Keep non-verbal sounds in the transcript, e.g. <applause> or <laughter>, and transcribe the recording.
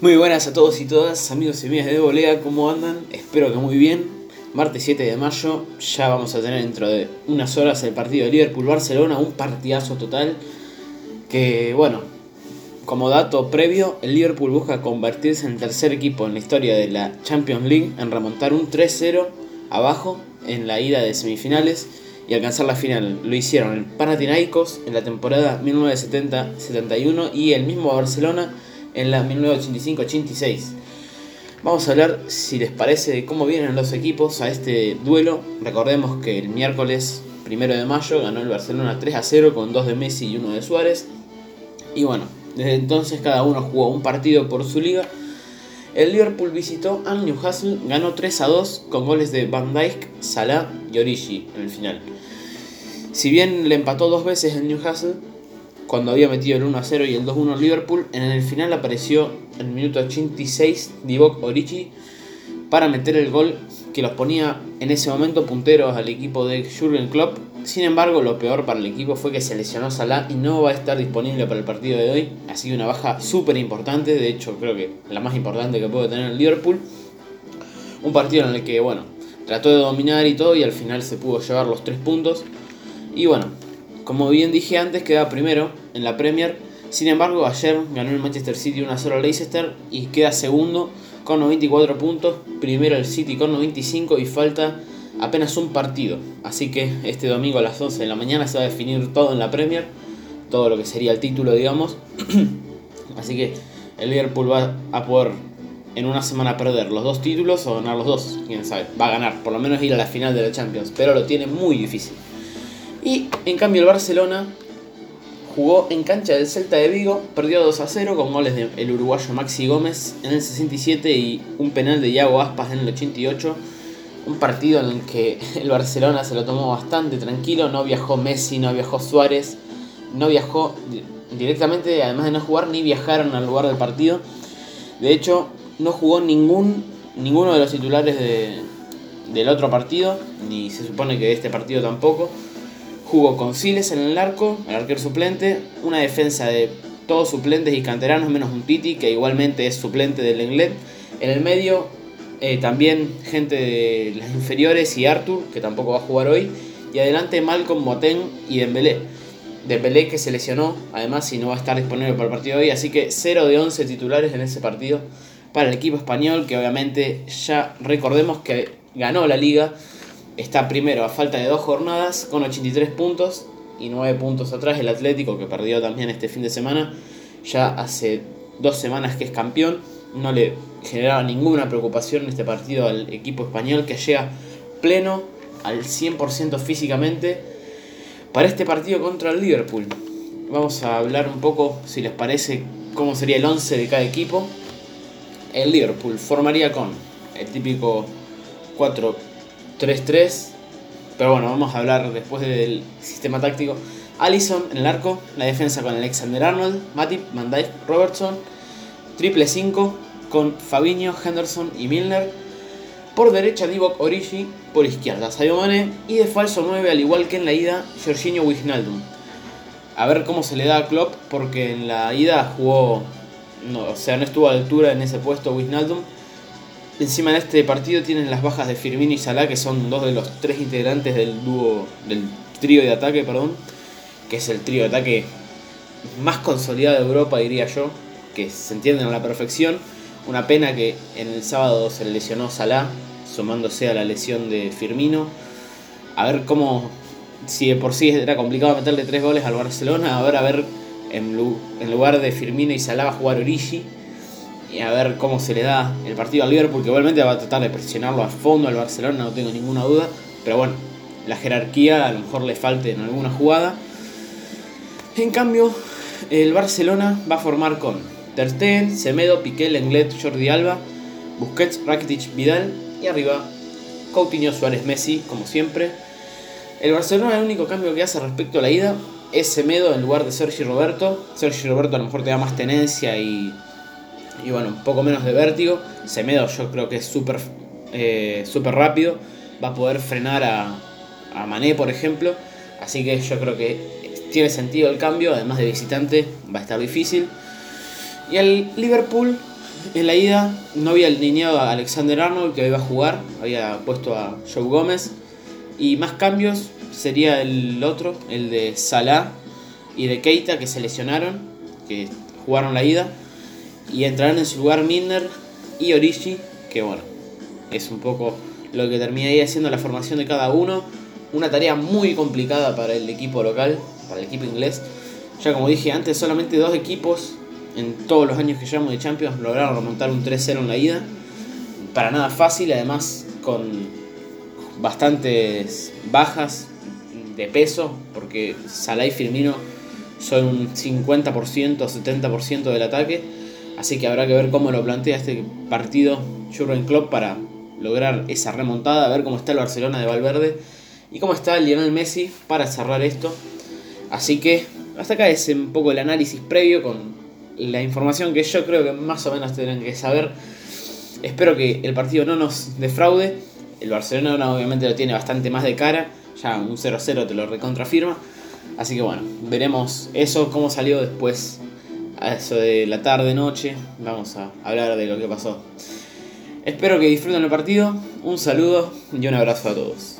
Muy buenas a todos y todas, amigos y amigas de Volea, ¿cómo andan? Espero que muy bien. Martes 7 de mayo, ya vamos a tener dentro de unas horas el partido de Liverpool-Barcelona, un partidazo total. Que bueno, como dato previo, el Liverpool busca convertirse en el tercer equipo en la historia de la Champions League en remontar un 3-0 abajo en la ida de semifinales y alcanzar la final. Lo hicieron el Panathinaikos en la temporada 1970-71 y el mismo Barcelona en la 1985-86. Vamos a hablar, si les parece, de cómo vienen los equipos a este duelo. Recordemos que el miércoles primero de mayo ganó el Barcelona 3 a 0 con dos de Messi y uno de Suárez. Y bueno, desde entonces cada uno jugó un partido por su liga. El Liverpool visitó al Newcastle, ganó 3 a 2 con goles de Van Dijk, Salah y Origi en el final. Si bien le empató dos veces el Newcastle, cuando había metido el 1-0 y el 2-1 Liverpool, en el final apareció en el minuto 86 Divock Origi para meter el gol que los ponía en ese momento punteros al equipo de Jurgen Klopp. Sin embargo, lo peor para el equipo fue que se lesionó Salah y no va a estar disponible para el partido de hoy. Ha sido una baja súper importante, de hecho creo que la más importante que puede tener el Liverpool. Un partido en el que, bueno, trató de dominar y todo y al final se pudo llevar los tres puntos. Y bueno, como bien dije antes, queda primero en la Premier. Sin embargo, ayer ganó el Manchester City 1-0 al Leicester y queda segundo con 94 puntos. Primero el City con 95 y falta apenas un partido. Así que este domingo a las 11 de la mañana se va a definir todo en la Premier. Todo lo que sería el título, digamos. <clears throat> Así que el Liverpool va a poder en una semana perder los dos títulos o ganar los dos. Quién sabe. Va a ganar, por lo menos ir a la final de la Champions. Pero lo tiene muy difícil. Y en cambio el Barcelona jugó en cancha del Celta de Vigo, perdió 2 a 0 con goles del uruguayo Maxi Gómez en el 67 y un penal de Iago Aspas en el 88. Un partido en el que el Barcelona se lo tomó bastante tranquilo, no viajó Messi, no viajó Suárez, no viajó directamente, además de no jugar, ni viajaron al lugar del partido. De hecho, no jugó ningún, ninguno de los titulares del otro partido, ni se supone que de este partido tampoco. Jugó con Siles en el arco, el arquero suplente, una defensa de todos suplentes y canteranos, menos un Titi, que igualmente es suplente del Englet. En el medio, eh, también gente de las inferiores y Arthur, que tampoco va a jugar hoy. Y adelante Malcolm Moten y Dembélé. Dembélé que se lesionó, además, y no va a estar disponible para el partido de hoy. Así que 0 de 11 titulares en ese partido para el equipo español, que obviamente ya recordemos que ganó la liga está primero a falta de dos jornadas con 83 puntos y 9 puntos atrás el Atlético que perdió también este fin de semana. Ya hace dos semanas que es campeón. No le generaba ninguna preocupación en este partido al equipo español que llega pleno al 100% físicamente para este partido contra el Liverpool. Vamos a hablar un poco, si les parece, cómo sería el 11 de cada equipo. El Liverpool formaría con el típico 4 3-3. Pero bueno, vamos a hablar después del sistema táctico. Allison en el arco, la defensa con Alexander Arnold, Matip, Van Dijk, Robertson, triple 5 con Fabinho, Henderson y Milner. Por derecha Divock Origi, por izquierda Sadio Mane y de falso 9 al igual que en la ida Jorginho Wijnaldum. A ver cómo se le da a Klopp porque en la ida jugó, no, o sea, no estuvo a altura en ese puesto Wijnaldum Encima de este partido tienen las bajas de Firmino y Salah, que son dos de los tres integrantes del dúo, del trío de ataque, perdón, que es el trío de ataque más consolidado de Europa, diría yo, que se entienden a la perfección. Una pena que en el sábado se lesionó Salah, sumándose a la lesión de Firmino. A ver cómo, si de por sí era complicado meterle tres goles al Barcelona, ahora a ver en, lugar de Firmino y Salah va a jugar Origi y a ver cómo se le da el partido al Liverpool, que igualmente va a tratar de presionarlo a fondo al Barcelona, no tengo ninguna duda. Pero bueno, la jerarquía a lo mejor le falte en alguna jugada. En cambio, el Barcelona va a formar con Ter Semedo, Piqué, Lenglet, Jordi Alba, Busquets, Rakitic, Vidal y arriba Coutinho, Suárez, Messi, como siempre. El Barcelona el único cambio que hace respecto a la ida es Semedo en lugar de Sergi Roberto. Sergi Roberto a lo mejor te da más tenencia y y bueno, un poco menos de vértigo. Semedo yo creo que es súper eh, super rápido, va a poder frenar a, a Mané, por ejemplo. Así que yo creo que tiene sentido el cambio, además de visitante va a estar difícil. Y el Liverpool En la ida no había alineado a Alexander Arnold que iba a jugar, había puesto a Joe Gómez. Y más cambios sería el otro, el de Salah y de Keita que se lesionaron, que jugaron la ida. Y entrarán en su lugar Milner y Origi, que bueno, es un poco lo que termina ahí haciendo la formación de cada uno. Una tarea muy complicada para el equipo local, para el equipo inglés. Ya como dije antes, solamente dos equipos en todos los años que llevamos de Champions lograron remontar un 3-0 en la ida. Para nada fácil, además con bastantes bajas de peso, porque Salah y Firmino son un 50% 70% del ataque. Así que habrá que ver cómo lo plantea este partido Jurgen Klopp para lograr esa remontada, a ver cómo está el Barcelona de Valverde y cómo está el Lionel Messi para cerrar esto. Así que hasta acá es un poco el análisis previo con la información que yo creo que más o menos tienen que saber. Espero que el partido no nos defraude. El Barcelona obviamente lo tiene bastante más de cara. Ya un 0-0 te lo recontrafirma. Así que bueno, veremos eso, cómo salió después a eso de la tarde, noche. Vamos a hablar de lo que pasó. Espero que disfruten el partido. Un saludo y un abrazo a todos.